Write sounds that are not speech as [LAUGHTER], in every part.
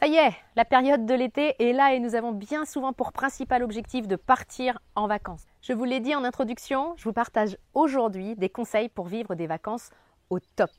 Ça y est, la période de l'été est là et nous avons bien souvent pour principal objectif de partir en vacances. Je vous l'ai dit en introduction, je vous partage aujourd'hui des conseils pour vivre des vacances au top.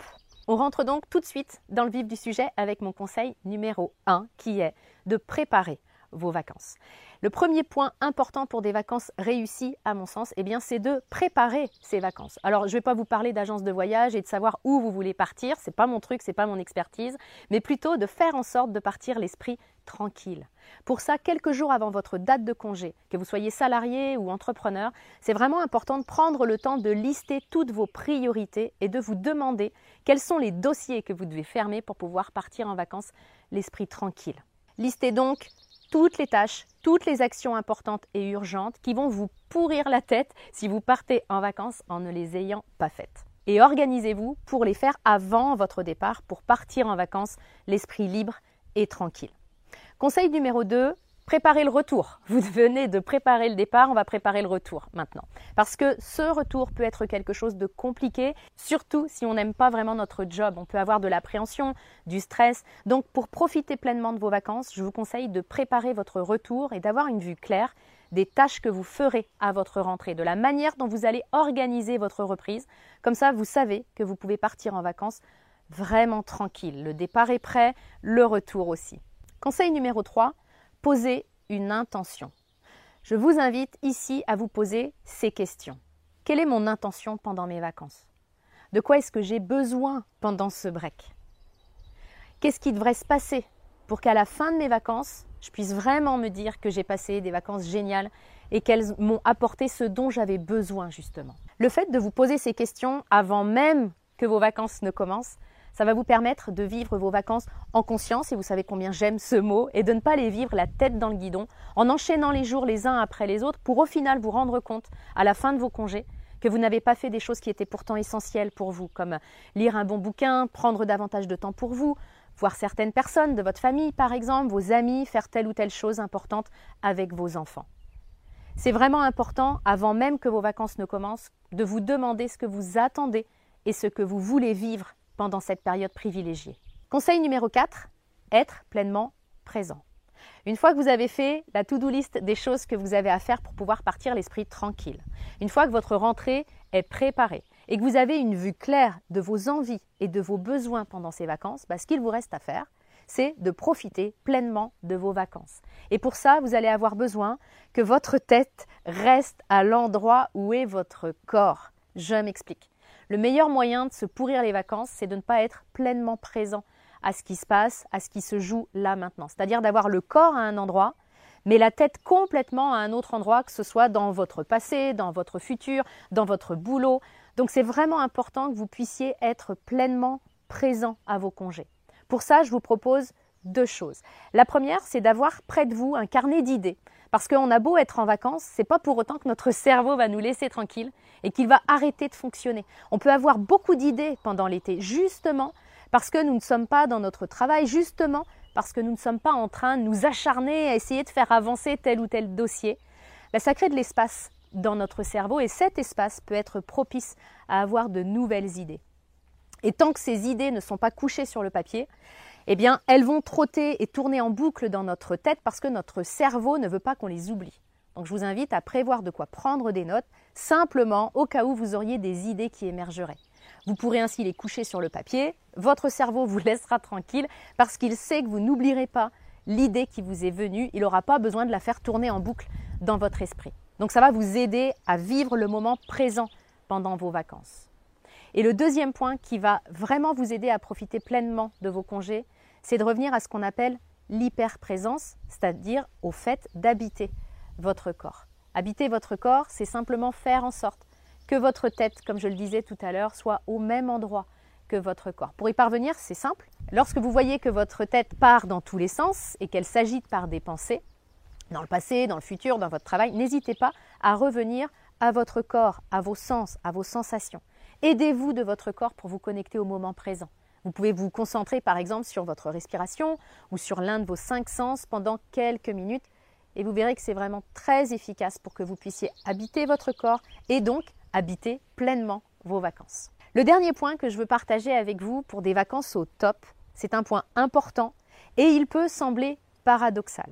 On rentre donc tout de suite dans le vif du sujet avec mon conseil numéro 1 qui est de préparer vos vacances. Le premier point important pour des vacances réussies, à mon sens, eh c'est de préparer ces vacances. Alors, je ne vais pas vous parler d'agence de voyage et de savoir où vous voulez partir, c'est pas mon truc, c'est pas mon expertise, mais plutôt de faire en sorte de partir l'esprit tranquille. Pour ça, quelques jours avant votre date de congé, que vous soyez salarié ou entrepreneur, c'est vraiment important de prendre le temps de lister toutes vos priorités et de vous demander quels sont les dossiers que vous devez fermer pour pouvoir partir en vacances l'esprit tranquille. Listez donc toutes les tâches, toutes les actions importantes et urgentes qui vont vous pourrir la tête si vous partez en vacances en ne les ayant pas faites. Et organisez-vous pour les faire avant votre départ pour partir en vacances l'esprit libre et tranquille. Conseil numéro 2, préparer le retour. Vous [LAUGHS] venez de préparer le départ, on va préparer le retour maintenant. Parce que ce retour peut être quelque chose de compliqué, surtout si on n'aime pas vraiment notre job. On peut avoir de l'appréhension, du stress. Donc pour profiter pleinement de vos vacances, je vous conseille de préparer votre retour et d'avoir une vue claire des tâches que vous ferez à votre rentrée, de la manière dont vous allez organiser votre reprise. Comme ça, vous savez que vous pouvez partir en vacances vraiment tranquille. Le départ est prêt, le retour aussi. Conseil numéro 3, poser une intention. Je vous invite ici à vous poser ces questions. Quelle est mon intention pendant mes vacances? De quoi est-ce que j'ai besoin pendant ce break? Qu'est-ce qui devrait se passer pour qu'à la fin de mes vacances, je puisse vraiment me dire que j'ai passé des vacances géniales et qu'elles m'ont apporté ce dont j'avais besoin justement? Le fait de vous poser ces questions avant même que vos vacances ne commencent, ça va vous permettre de vivre vos vacances en conscience, et vous savez combien j'aime ce mot, et de ne pas les vivre la tête dans le guidon, en enchaînant les jours les uns après les autres, pour au final vous rendre compte, à la fin de vos congés, que vous n'avez pas fait des choses qui étaient pourtant essentielles pour vous, comme lire un bon bouquin, prendre davantage de temps pour vous, voir certaines personnes de votre famille, par exemple, vos amis, faire telle ou telle chose importante avec vos enfants. C'est vraiment important, avant même que vos vacances ne commencent, de vous demander ce que vous attendez et ce que vous voulez vivre pendant cette période privilégiée. Conseil numéro 4, être pleinement présent. Une fois que vous avez fait la to-do list des choses que vous avez à faire pour pouvoir partir l'esprit tranquille, une fois que votre rentrée est préparée et que vous avez une vue claire de vos envies et de vos besoins pendant ces vacances, bah, ce qu'il vous reste à faire, c'est de profiter pleinement de vos vacances. Et pour ça, vous allez avoir besoin que votre tête reste à l'endroit où est votre corps. Je m'explique. Le meilleur moyen de se pourrir les vacances, c'est de ne pas être pleinement présent à ce qui se passe, à ce qui se joue là maintenant. C'est-à-dire d'avoir le corps à un endroit, mais la tête complètement à un autre endroit, que ce soit dans votre passé, dans votre futur, dans votre boulot. Donc c'est vraiment important que vous puissiez être pleinement présent à vos congés. Pour ça, je vous propose deux choses. La première, c'est d'avoir près de vous un carnet d'idées. Parce qu'on a beau être en vacances, c'est pas pour autant que notre [LAUGHS] cerveau va nous laisser tranquille et qu'il va arrêter de fonctionner. On peut avoir beaucoup d'idées pendant l'été, justement parce que nous ne sommes pas dans notre travail, justement parce que nous ne sommes pas en train de nous acharner à essayer de faire avancer tel ou tel dossier. La ça crée de l'espace dans notre cerveau et cet espace peut être propice à avoir de nouvelles idées. Et tant que ces idées ne sont pas couchées sur le papier, eh bien, elles vont trotter et tourner en boucle dans notre tête parce que notre cerveau ne veut pas qu'on les oublie. Donc, je vous invite à prévoir de quoi prendre des notes, simplement au cas où vous auriez des idées qui émergeraient. Vous pourrez ainsi les coucher sur le papier. Votre cerveau vous laissera tranquille parce qu'il sait que vous n'oublierez pas l'idée qui vous est venue. Il n'aura pas besoin de la faire tourner en boucle dans votre esprit. Donc, ça va vous aider à vivre le moment présent pendant vos vacances. Et le deuxième point qui va vraiment vous aider à profiter pleinement de vos congés, c'est de revenir à ce qu'on appelle l'hyperprésence, c'est-à-dire au fait d'habiter votre corps. Habiter votre corps, c'est simplement faire en sorte que votre tête, comme je le disais tout à l'heure, soit au même endroit que votre corps. Pour y parvenir, c'est simple. Lorsque vous voyez que votre tête part dans tous les sens et qu'elle s'agite par des pensées, dans le passé, dans le futur, dans votre travail, n'hésitez pas à revenir à votre corps, à vos sens, à vos sensations. Aidez-vous de votre corps pour vous connecter au moment présent. Vous pouvez vous concentrer par exemple sur votre respiration ou sur l'un de vos cinq sens pendant quelques minutes et vous verrez que c'est vraiment très efficace pour que vous puissiez habiter votre corps et donc habiter pleinement vos vacances. Le dernier point que je veux partager avec vous pour des vacances au top, c'est un point important et il peut sembler paradoxal.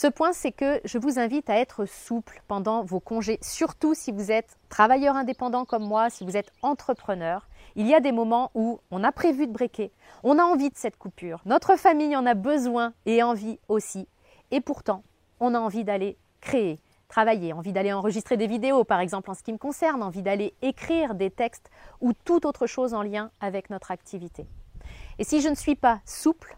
Ce point, c'est que je vous invite à être souple pendant vos congés, surtout si vous êtes travailleur indépendant comme moi, si vous êtes entrepreneur. Il y a des moments où on a prévu de breaker, on a envie de cette coupure, notre famille en a besoin et envie aussi. Et pourtant, on a envie d'aller créer, travailler, envie d'aller enregistrer des vidéos, par exemple en ce qui me concerne, envie d'aller écrire des textes ou toute autre chose en lien avec notre activité. Et si je ne suis pas souple,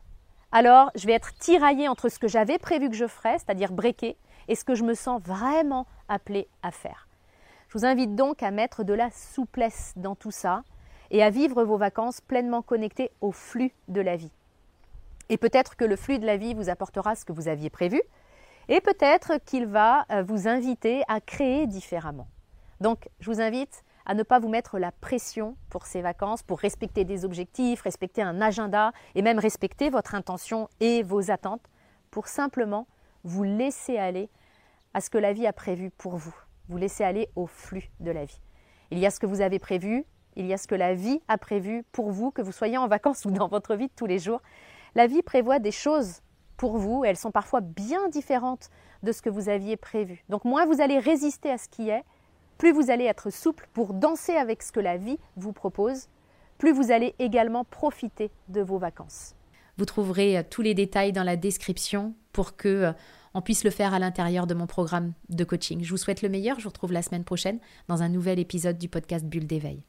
alors je vais être tiraillée entre ce que j'avais prévu que je ferais, c'est-à-dire breaker, et ce que je me sens vraiment appelée à faire. Je vous invite donc à mettre de la souplesse dans tout ça et à vivre vos vacances pleinement connectées au flux de la vie. Et peut-être que le flux de la vie vous apportera ce que vous aviez prévu, et peut-être qu'il va euh, vous inviter à créer différemment. Donc, je vous invite à ne pas vous mettre la pression pour ces vacances, pour respecter des objectifs, respecter un agenda et même respecter votre intention et vos attentes pour simplement vous laisser aller à ce que la vie a prévu pour vous. Vous laisser aller au flux de la vie. Il y a ce que vous avez prévu, il y a ce que la vie a prévu pour vous, que vous soyez en vacances [LAUGHS] ou dans votre vie de tous les jours. La vie prévoit des choses pour vous et elles sont parfois bien différentes de ce que vous aviez prévu. Donc moins vous allez résister à ce qui est, plus vous allez être souple pour danser avec ce que la vie vous propose, plus vous allez également profiter de vos vacances. Vous trouverez euh, tous les détails dans la description pour que euh, on puisse le faire à l'intérieur de mon programme de coaching. Je vous souhaite le meilleur, je vous retrouve la semaine prochaine dans un nouvel épisode du podcast Bulle d'éveil.